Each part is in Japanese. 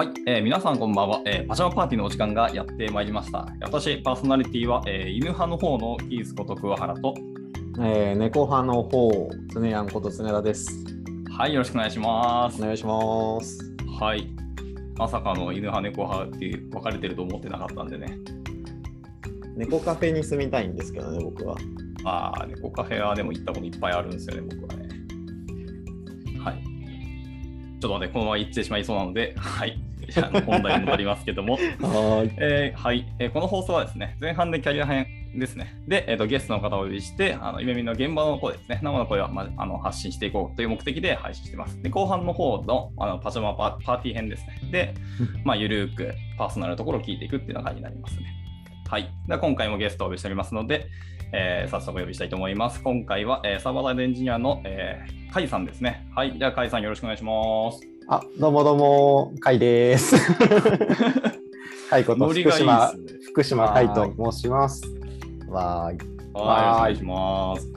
はい、えー皆さんこんばんは、えーパジャマパーティーのお時間がやってまいりました。私、パーソナリティは、えー犬派の方のキースこと桑原と、えー、猫派の方、常やんこと常田です。はい、よろしくお願いします。お願いします。はい、まさかの犬派、猫派っていう分かれてると思ってなかったんでね。猫カフェに住みたいんですけどね、僕は。ああ、猫カフェはでも行ったこといっぱいあるんですよね、僕はね。はい。ちょっと待って、このまま行ってしまいそうなので、はい。本題に戻りますけども、はい。えーはい、えーこの放送はですね、前半でキャリア編ですね。で、えーとゲストの方をお呼びして、あの夢見の現場の声ですね、生の声を、まあ、の発信していこうという目的で配信しています。で、後半の方のあのパジャマパパーティー編ですね。で、まあ、ゆるーくパーソナルのところを聞いていくっていうような感じになりますね。はい。では今回もゲストをお呼びしておりますので、えー早速お呼びしたいと思います。今回は、えーサーバーサイドエンジニアの、えー、カイさんですね。はい。じゃあ、カイさんよろしくお願いします。あ、どうもどうも、かいです。かいこと福島、ですね。福島かいと申します。わーい。はい、お願いします。じ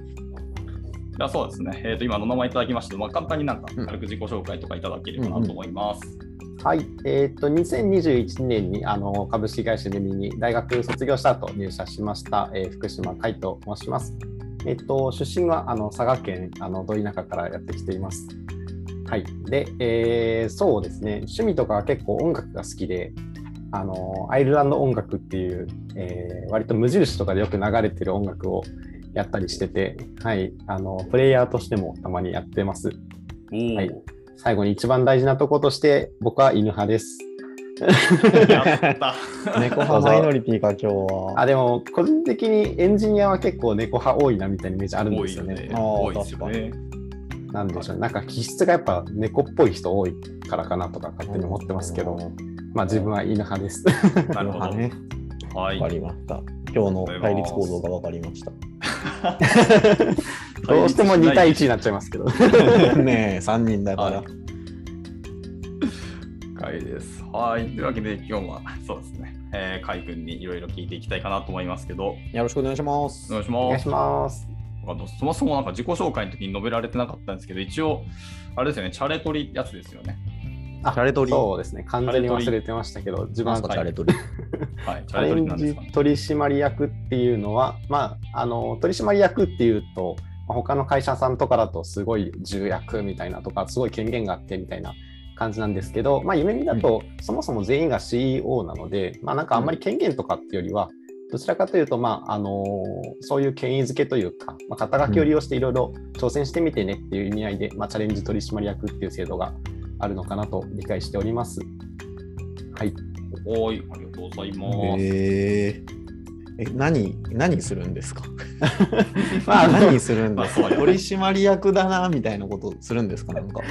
ゃあそうですね、えーと今のお名前いただきまして、まあ、簡単になんかうん軽く自己紹介とかいただければなと思います。はい。えっ、と、2021年にあの株式会社レミに大学卒業した後入社しました、えー福島かいと申します。えっ、と、出身はあの佐賀県あのど田舎からやってきています。はい。で、えーそうですね、趣味とかは結構音楽が好きで、あのアイルランド音楽っていう、えー割と無印とかでよく流れてる音楽をやったりしてて、はい、あのプレイヤーとしてもたまにやってます。はい最後に一番大事なとことして、僕は犬派です。やった。猫派マイノリティか、今日は。あでも、個人的にエンジニアは結構猫派多いなみたいなイメージあるんですよね。多いよね。あー多いですよね。なんでしょう、なんか気質がやっぱ猫っぽい人多いからかなとか勝手に思ってますけど、まあ自分は犬派です。なるほど。ね。はい。わかりました。今日の対立構造がわかりました。どうしても2対1になっちゃいますけど。ねえ、3人だからはい。はいです。はい。というわけで、今日はそうですね、えー、カイ君にいろいろ聞いていきたいかなと思いますけど、よろしくお願いしますお。願いしますお願いし。ます。あのそもそもなんか自己紹介の時に述べられてなかったんですけど、一応、あれですよね、チャレトリやつですよね。あチャレトリそうですね、完全に忘れてましたけど、自分はチャレトリ。はい、チチャャレトリレンジなんですかね。取締役っていうのは、まあ、あの取締役っていうと、まあ他の会社さんとかだとすごい重役みたいなとか、すごい権限があってみたいな感じなんですけど、まあ、夢見だと、そもそも全員が CEO なので、まあ、なんかあんまり権限とかっていうよりは、どちらかというと、まああのそういう権威づけというか、まあ、肩書きを利用していろいろ挑戦してみてねっていう意味合いで、まあ、チャレンジ取締役っていう制度があるのかなと理解しております。はい。はい、ありがとうございます。えーえ、何、何するんですか？まあ何するんですか？取締役だな、みたいなことするんですか？なんか。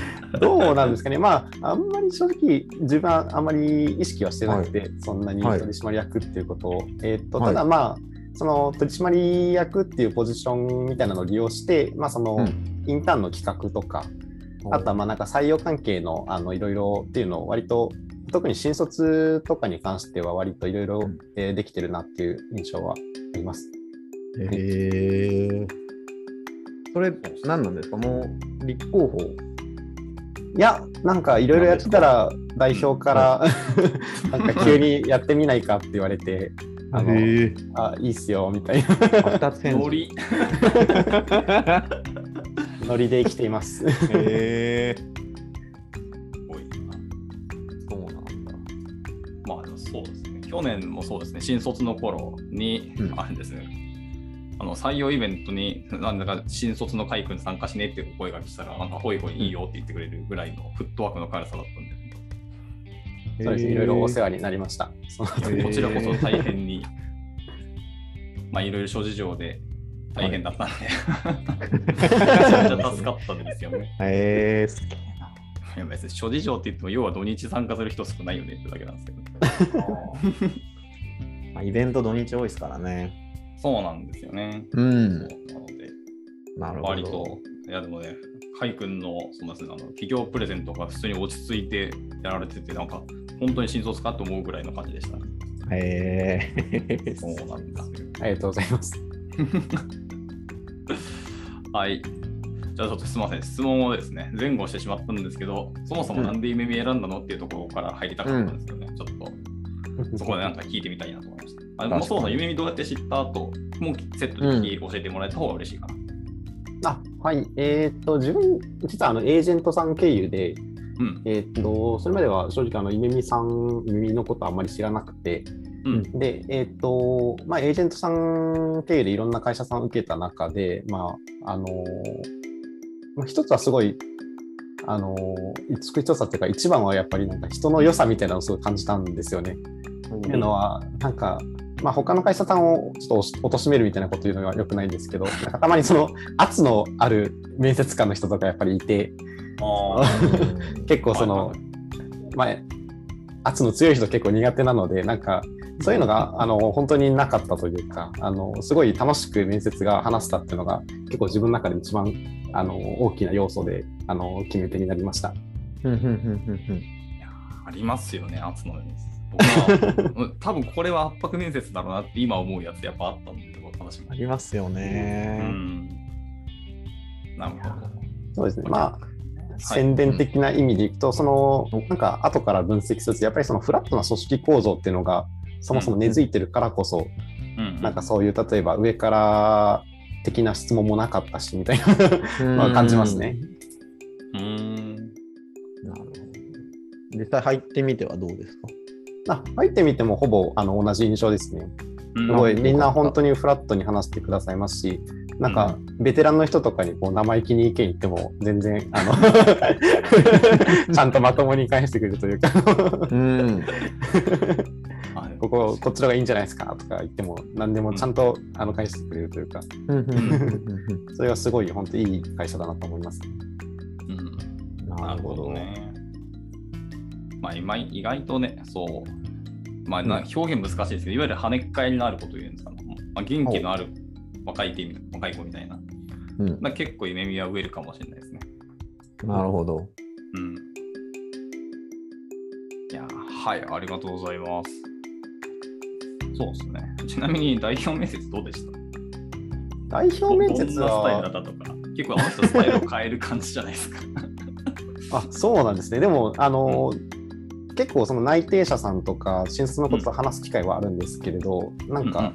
どうなんですかね、まあ、あんまり正直、自分はあんまり意識はしてなくて、そんなにはい。取締役っていうことを。えーっとはい。ただ、まあ、その取締役っていうポジションみたいなのを利用して、まあ、そのうん。インターンの企画とか、あとはまあなんか採用関係のあのいろいろっていうのを割と、特に新卒とかに関しては割といろいろできてるなっていう印象はあります。へえ。それ、何なんですか？もう、立候補。いや、なんかいろいろやってたら代表から、なんか急にやってみないかって言われて、あのえ。あいいっすよみたいな二つ返事。ノリ。ノリで生きています。へえ。多そうですね。去年もそうですね、新卒の頃に、うんあれですね、あの採用イベントに、なんだか新卒の会君参加しねっていう声が来たら、なんかほいほいいいよって言ってくれるぐらいのフットワークの軽さだったんで、そうですね、いろいろお世話になりました。こちらこそ大変に、まあいろいろ諸事情で大変だったんで、めちゃめちゃ助かったんですよね。へえ、すげえな。いや別に諸事情って言っても、要は土日参加する人少ないよねってだけなんですけど。まあ、イベント土日多いですからね。そうなんですよね。うん。なので、なるほど。割と、いやでもね、カイ君のそのあの企業プレゼントが普通に落ち着いてやられてて、なんか本当に新卒かと思うぐらいの感じでした。へえ。そうなんですよ。ありがとうございます。はい。じゃあちょっとすみません、質問をですね、前後してしまったんですけど、そもそもなんで夢見選んだのっていうところから入りたかったんですよね。ちょっと そこでなんか聞いてみたいなと思いました。あでもそうそう、夢見どうやって知った後、もうセットで教えてもらえた方が嬉しいかな。あはい、えーっと、自分、実はあのエージェントさん経由で、うん。えーっと、それまでは正直、あの、夢見さん、夢見のことあんまり知らなくて、うん。で、えーっと、まあ、エージェントさん経由でいろんな会社さんを受けた中で、まあ、あのーまあ、一つはすごい、あのー、一つはっていうか、一番はやっぱりなんか人の良さみたいなのをすごい感じたんですよね。っていうのは、なんか、まあ、他の会社さんをちょっと貶めるみたいなこと言うのはよくないんですけど、たまにその圧のある面接官の人とかやっぱりいて、あ 結構その、はい。まあ、圧の強い人結構苦手なので、なんか、そういうのがあの本当になかったというかあの、すごい楽しく面接が話せたっていうのが、結構自分の中で一番あの大きな要素であの決め手になりました。うんうんうんうんうんいやありますよね、圧の面接。多分これは圧迫面接だろうなって今思うやつやっぱあったんで、私もあ。りますようね。ん。なるほど。そうですね、まあはい宣伝的な意味でいくと、そのなんか後から分析すると、やっぱりそのフラットな組織構造っていうのが、そもそも根付いてるからこそ、うんなんかそういう例えば上から的な質問もなかったしみたいな感じますね。うん。なるほど。実際入ってみてはどうですか？あ入ってみてもほぼあの同じ印象ですね。うんすごいうんみんな本当にフラットに話してくださいますし、なんかベテランの人とかにこう生意気に意見言っても全然あの ちゃんとまともに返してくれるというかうん。はいこここっちの方がいいんじゃないですかとか言っても何でもちゃんとあの返してくれるというかそれがすごい本当いい会社だなと思います。うんなるほど。ね。まあ、今意外とね、そう、まあ、表現難しいですけど、いわゆる跳ねっ返りのあることを言うんですかね。まあ、元気のある若いって意味若い子みたいな。うんまあ、結構夢見は植えるかもしれないですね。なるほど。うん。いや、はい、ありがとうございます。そうですね。ちなみに代表面接どうでした？代表面接どんなスタイルだはったとか、結構あの人スタイルを変える感じじゃないですか。あそうなんですね。でもあの、結構その内定者さんとか新卒のことと話す機会はあるんですけれど、なんうんか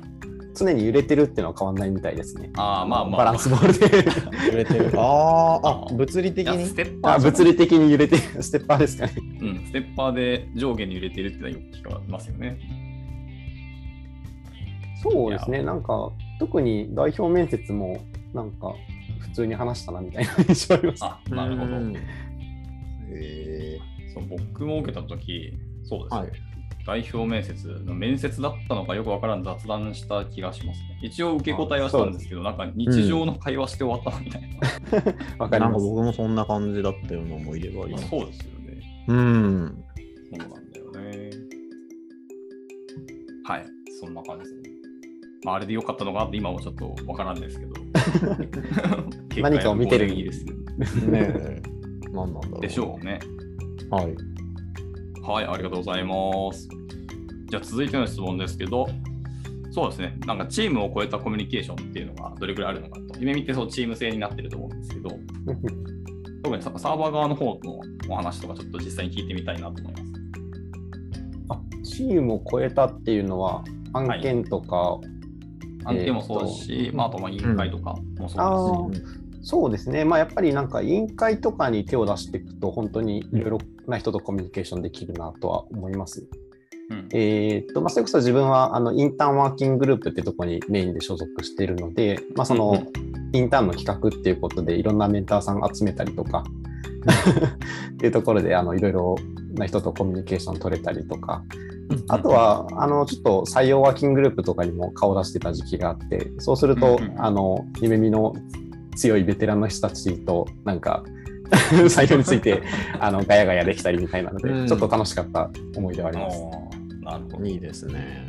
常に揺れてるっていうのは変わんないみたいですね。ああ、まあまあ。バランスボールで 揺れてる。ああ、あ、物理的に？ステッパーあ物理的に揺れてるステッパーですかね。うん、ステッパーで上下に揺れてるってのはよく聞かますよね。そうですね。なんか特に代表面接もなんか普通に話したなみたいな印象あります。あ、なるほど。うんへそう僕も受けたとき、そうですね、はい代表面接の面接だったのかよくわからん雑談した気がしますね。一応受け答えはしたんですけど、なんか日常の会話して終わったなみたいな。わかります。なんか僕もそんな感じだったような思い出があります。そうですよね。うん。そうなんだよね。はい、そんな感じですね。まあ、あれでよかったのかって今もちょっとわからんですけど。何かを見てるいいですね。ねえ。何なんだろう。でしょうね。はい。はい、ありがとうございます。じゃあ続いての質問ですけど、そうですね、なんかチームを超えたコミュニケーションっていうのがどれくらいあるのかと。夢見てそうチーム制になってると思うんですけど、特にササーバー側の方のお話とかちょっと実際に聞いてみたいなと思います。あチームを超えたっていうのは案件とか、案件もそうですし、まあ、あとまあ委員会とかもあそうですし、ー。そうですね、まあ、やっぱりなんか委員会とかに手を出していくと、本当にいろいろな人とコミュニケーションできるなとは思います。うん。えーっとまあ、それこそ自分はあのインターンワーキンググループってとこにメインで所属しているので、まあ、そうんのインターンの企画っていうことでいろんなメンターさん集めたりとか っていうところであのいろいろな人とコミュニケーション取れたりとか、あとはあのちょっと採用ワーキンググループとかにも顔出してた時期があってそうすると、あの夢見の強いベテランの人たちとなんか 採用について あのガヤガヤできたりみたいなので、うんちょっと楽しかった思い出はあります。なるほど。いいですね。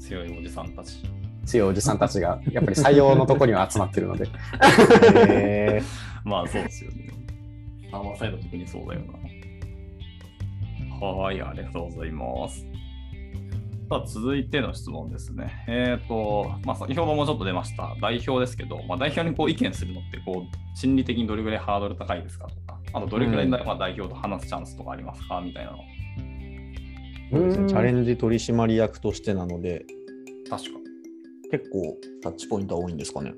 強いおじさんたち。強いおじさんたちがやっぱり採用のとこには集まってるのでへ まあそうですよね。サーバーサイド特にそうだよな。はい、ありがとうございます。さあ続いての質問ですね。えっ、と、まあ、先ほどもちょっと出ました代表ですけど、まあ、代表にこう意見するのってこう心理的にどれぐらいハードル高いですかとか、あとどれぐらい、うんまあ、代表と話すチャンスとかありますか？みたいなの。そうですねチャレンンジ取締役としてなので、確か。結構タッチポイントは多いんですかね。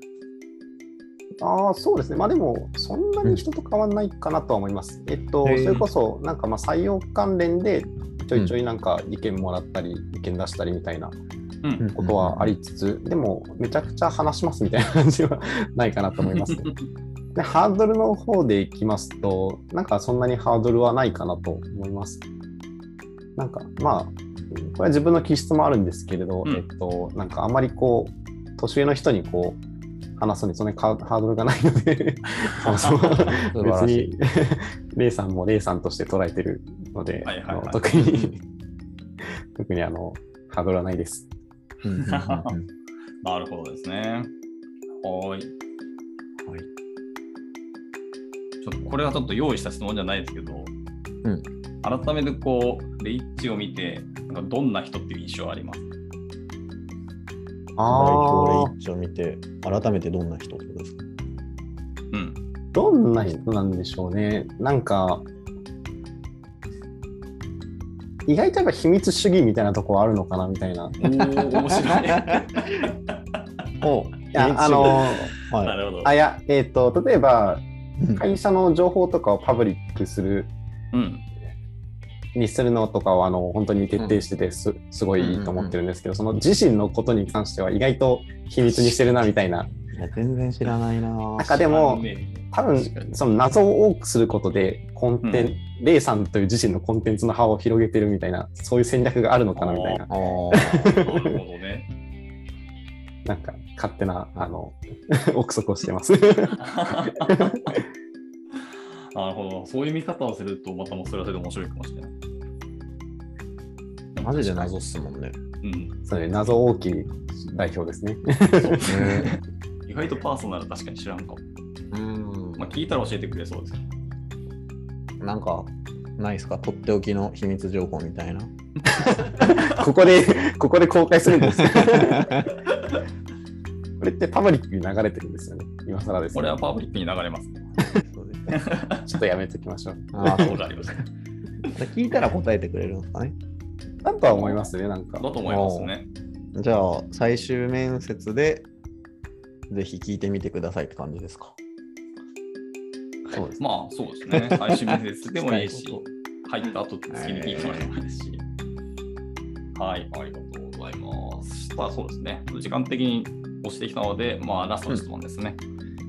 ああ、そうですね。まあでも、そんなに人と変わらないかなとは思います。えっと、それこそ、なんかまあ採用関連で、ちょいちょいなんか意見もらったり、意見出したりみたいなうん。ことはありつつ、でも、めちゃくちゃ話しますみたいな感じはないかなと思いますね。で、ハードルの方でいきますと、なんかそんなにハードルはないかなと思います。なんか、まあ、これは自分の気質もあるんですけれど、うんえっと、なんかあまりこう、年上の人にこう、話すのにそんなにハードルがないので、別に、レイさんもレイさんとして捉えてるので、はいはいはい特に、特にあの、ハードルはないです。なるほどですね。はーい。はいちょっとこれはちょっと用意した質問じゃないですけど、うん改めてこう、レイッチを見て、なんかどんな人っていう印象あります？代表レイッチを見て、改めてどんな人ですか？うん。どんな人なんでしょうね。なんか、意外とやっぱ秘密主義みたいなところあるのかなみたいな。面白い。おや、あの、はなるほどあ、。いや、えっ、と、例えば、い。会社の情報とかをパブリックする、うん。にするのとかは、あの、本当に徹底しててす、すごいいいと思ってるんですけど、その自身のことに関しては意外と秘密にしてるなみたいな。いや全然知らないなぁなんかでも、ね多分その謎を多くすることでコンテン、うレイさんという自身のコンテンツの幅を広げてるみたいなそういう戦略があるのかなみたいななるほどね。なんか勝手なあの 憶測をしてます なるほど。そういう見方をすると、またもうそれはそれで面白いかもしれない。マジで謎っすもんね。うん。それ謎大きい代表ですねそうね 意外とパーソナル確かに知らんかも。うんまあ、聞いたら教えてくれそうですけど。なんか、ないですか？とっておきの秘密情報みたいな。ここでここで公開するんですよ これってパブリックに流れてるんですよね今更です、これね、はパブリックに流れますね。そうですねちょっとやめときましょうあそうがありますね。ー聞いたら答えてくれるんですかね。だとは思いますねなんかだと思いますね。じゃあ、最終面接で、ぜひ聞いてみてくださいって感じですか？そうですまあ、そうですね。最終面接でもいいし入った後次に聞いてもらえばいいですし。はい、ありがとうございます。さあ、そうですね。時間的に押してきたので、まあ、ラストの質問ですね。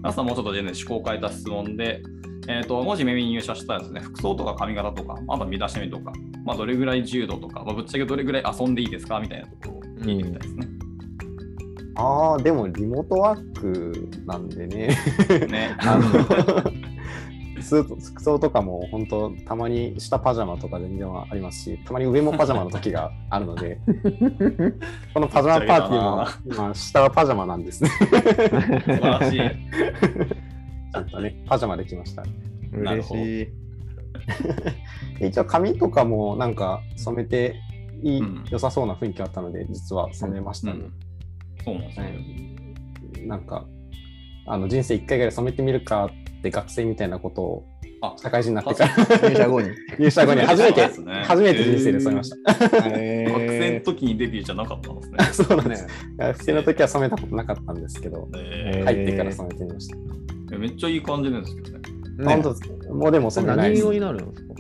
ラストはもうちょっと全然趣向を変えた質問で、えー、ともし耳に入社したらですね、服装とか髪型とか、あとは身だしなみとか、まあ、どれぐらい柔道とか、まあ、ぶっちゃけどれぐらい遊んでいいですかみたいなところを聞いてみたいですね。ああでもリモートワークなんでねね。あのスーツ服装とかも本当たまに下パジャマとか全然ありますしたまに上もパジャマの時があるので このパジャマパーティーも今下はパジャマなんですね素晴らしい。ちゃんとねパジャマできました嬉しい。一応髪とかもなんか染めていい、うん良さそうな雰囲気あったので実は染めましたね、うんそうなんですはね。いなんかあの人生一回ぐらい染めてみるかって学生みたいなことをあ、社会人になってから入社後に。入社後に初めて、ね初めて人生で染めました。学生のえ時にデビューじゃなかったんですね。そうなんです。学生の時は染めたことなかったんですけど、え入ってから染めてみました。ーめっちゃいい感じなんですけどね。ー、本当ですもうでもそれ染めないです何色。になるんですか？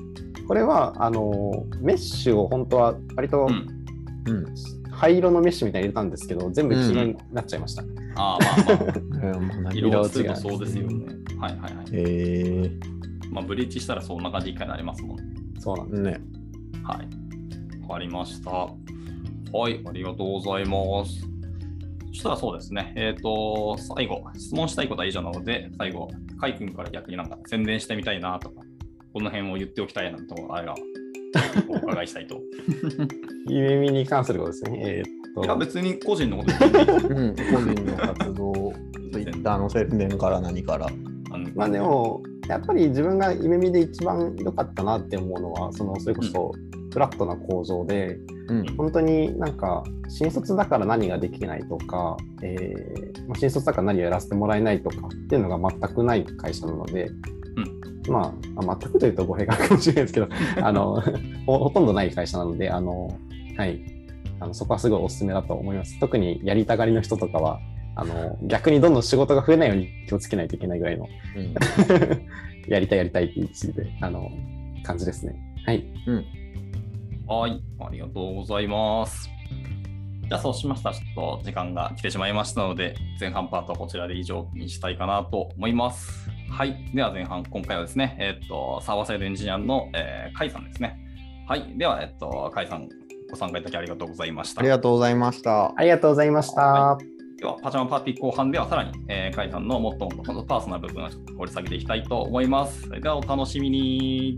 これはあのメッシュを本当は割とうん。うん。灰色のメッシュみたいに入れたんですけど、全部黄色になっちゃいました。ああ、まあまあ。えーまあ何色色がつるとそうですよね。はいはいはい。えまあ、ブリーチしたらそんな感じ一回になりますもんね。そうなんです。ー、ね。はい。わかりました。はい、ありがとうございます。そしたらそうですね。えっ、と、最後、質問したいことは以上なので、最後、カイ君から逆になんか宣伝してみたいなとか、この辺を言っておきたいなとあれば、お伺いしたいと。夢見に関することですね。えーっいや、と、別に個人のことうん、個人の活動、ツイッターの宣伝から何から。あのまあでも、やっぱり自分が夢見で一番良かったなって思うのは、そのそれこそフラットな構造で、うん。本当になんか新卒だから何ができないとか、えーまあ、新卒だから何をやらせてもらえないとかっていうのが全くない会社なので、まあ、あ全くというと語弊があるかもしれないですけどあの ほほとんどない会社なのであの、はい、あのそこはすごいおすすめだと思います。特にやりたがりの人とかはあの逆にどんどん仕事が増えないように気をつけないといけないぐらいのうん やりたいやりたいっていうであの感じですね。はい。はい、ありがとうございます。じゃあそうしましたら、ちょっと時間が来てしまいましたので、前半パートはこちらで以上にしたいかなと思います。はい、では前半、今回はですね、えっと、サーバーサイドエンジニアの、えー、甲斐さんですね。はい、では、えっと、甲斐さん、ご参加いただきありがとうございました。ありがとうございました。ありがとうございました。はでは、パジャマパーティー後半ではさらに、えー、甲斐さんのもっともっとパーソナル部分を掘り下げていきたいと思います。それではお楽しみに。